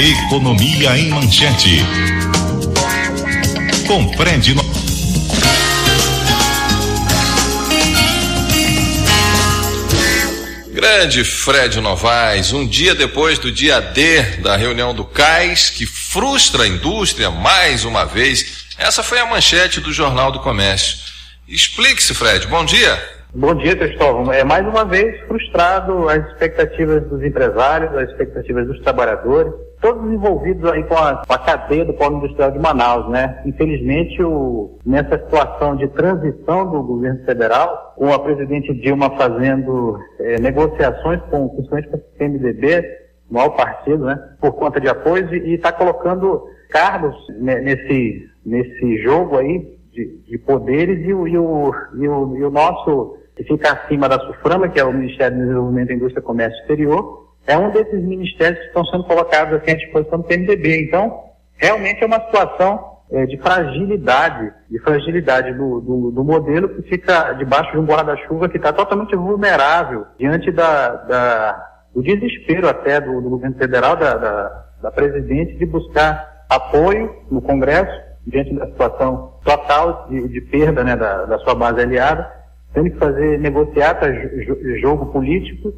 Economia em Manchete. Com Fred no... Grande Fred Novaes, um dia depois do dia D da reunião do CAIS, que frustra a indústria mais uma vez. Essa foi a manchete do Jornal do Comércio. Explique-se, Fred. Bom dia. Bom dia, Cristóvão. É mais uma vez frustrado as expectativas dos empresários, as expectativas dos trabalhadores, todos envolvidos aí com a, com a cadeia do polo industrial de Manaus, né? Infelizmente, o, nessa situação de transição do governo federal, com a presidente Dilma fazendo é, negociações com, principalmente com o PMDB, o maior partido, né? Por conta de apoio e está colocando cargos nesse, nesse jogo aí de, de poderes e o, e, o, e, o, e o nosso que fica acima da SUFRAMA, que é o Ministério do Desenvolvimento, Indústria e Comércio Exterior, é um desses ministérios que estão sendo colocados aqui à disposição do PMDB. Então, realmente é uma situação é, de fragilidade, de fragilidade do, do, do, modelo que fica debaixo de um guarda-chuva que está totalmente vulnerável diante da, da, do desespero até do, do governo federal, da, da, da presidente, de buscar apoio no Congresso diante da situação total de, de perda né, da, da, sua base aliada, tendo que fazer negociata jogo político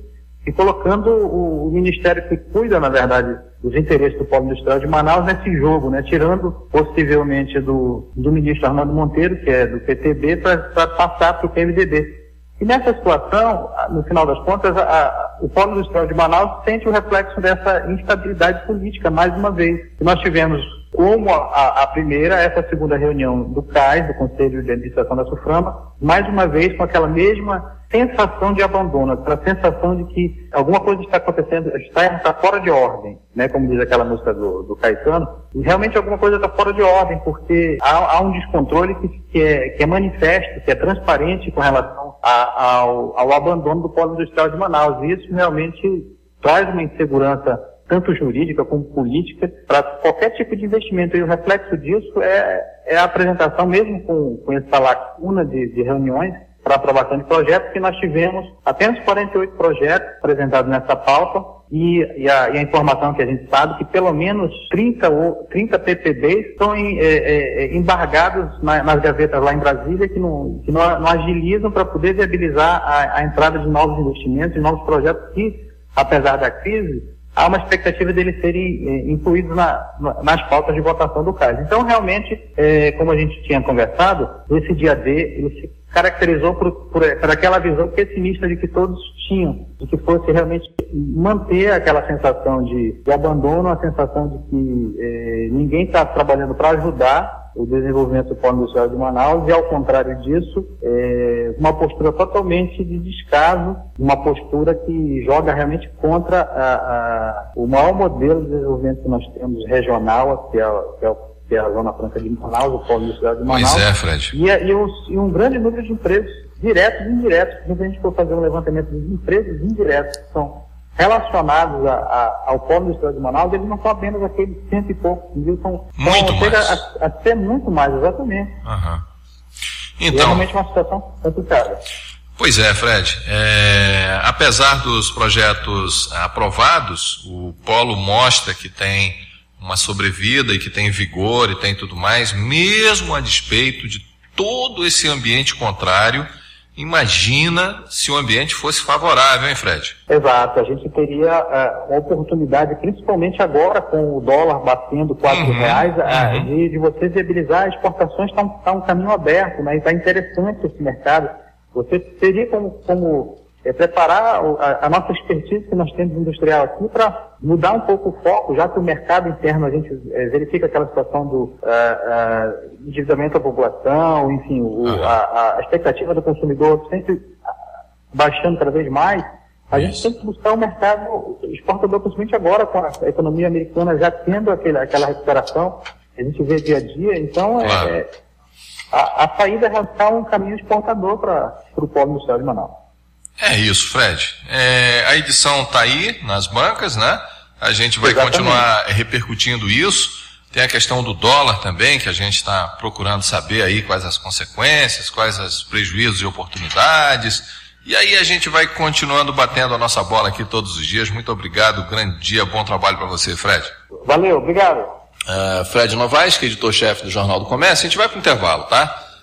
e colocando o, o, ministério que cuida, na verdade, dos interesses do polo industrial de Manaus nesse jogo, né, tirando possivelmente do, do ministro Armando Monteiro, que é do PTB, para passar para o PMDB. E nessa situação, no final das contas, a, a, o Polo Industrial de Manaus sente o reflexo dessa instabilidade política, mais uma vez. Nós tivemos como a, a, primeira, essa segunda reunião do CAIS, do Conselho de Administração da SUFRAMA, mais uma vez com aquela mesma sensação de abandono, aquela sensação de que alguma coisa está acontecendo, está, está fora de ordem, né, como diz aquela música do, do Caetano, e realmente alguma coisa está fora de ordem, porque há, há um descontrole que, que, é, que é manifesto, que é transparente com relação a, ao, ao abandono do polo industrial de Manaus, e isso realmente traz uma insegurança tanto jurídica como política, para qualquer tipo de investimento. E o reflexo disso é, é a apresentação, mesmo com, com essa lacuna de, de reuniões, para aprovação de projetos, que nós tivemos apenas 48 projetos apresentados nessa pauta, e, e, a, e, a, informação que a gente sabe que pelo menos 30, ou, 30 PPBs estão em, é, é, é, embargados na, nas gavetas lá em Brasília, que não, que não, não agilizam para poder viabilizar a, a entrada de novos investimentos, de novos projetos que, apesar da crise, há uma expectativa deles serem eh, incluídos na, nas pautas de votação do CAS. Então, realmente, eh, como a gente tinha conversado, esse dia D, ele se caracterizou por, por, por, aquela visão pessimista de que todos tinham, de que fosse realmente manter aquela sensação de, de abandono, a sensação de que eh, ninguém está trabalhando para ajudar o desenvolvimento do Polo Industrial de Manaus e, ao contrário disso, é uma postura totalmente de descaso, uma postura que joga realmente contra a, a, o maior modelo de desenvolvimento que nós temos regional, que é, que é, que é a Zona Franca de Manaus, o Polo Industrial de Manaus. Pois é, Fred. E, e, um, e um grande número de empregos diretos e indiretos. Se a gente for fazer um levantamento dos empregos indiretos, que são relacionados a, a, ao polo industrial de Manaus, eles não são apenas aqueles cento e poucos mil, são, muito mais. A, a ser muito mais, exatamente. Uhum. Então, é realmente uma situação complicada. Pois é, Fred. É, apesar dos projetos aprovados, o Polo mostra que tem uma sobrevida e que tem vigor e tem tudo mais, mesmo a despeito de todo esse ambiente contrário Imagina se o ambiente fosse favorável, hein, Fred? Exato, a gente teria uh, oportunidade, principalmente agora com o dólar batendo quatro uhum, reais, uh, uhum. de, de você viabilizar as exportações, está um, tá um caminho aberto, né? está interessante esse mercado. Você teria como, como é preparar a, a, nossa expertise que nós temos industrial aqui para mudar um pouco o foco, já que o mercado interno a gente é, verifica aquela situação do uh, uh, endividamento da população, enfim, o, a, a, expectativa do consumidor sempre baixando cada vez mais, a Isso. gente tem que buscar o um mercado exportador, principalmente agora com a economia americana já tendo aquele, aquela recuperação, a gente vê dia a dia, então é, claro. é, a, a saída é um caminho exportador para o polo industrial de Manaus. É isso, Fred. É, a edição está aí nas bancas, né? A gente vai Exatamente. continuar repercutindo isso. Tem a questão do dólar também, que a gente está procurando saber aí quais as consequências, quais os prejuízos e oportunidades. E aí a gente vai continuando batendo a nossa bola aqui todos os dias. Muito obrigado, grande dia, bom trabalho para você, Fred. Valeu, obrigado. Uh, Fred Novaes, que é editor-chefe do Jornal do Comércio. A gente vai para o intervalo, tá?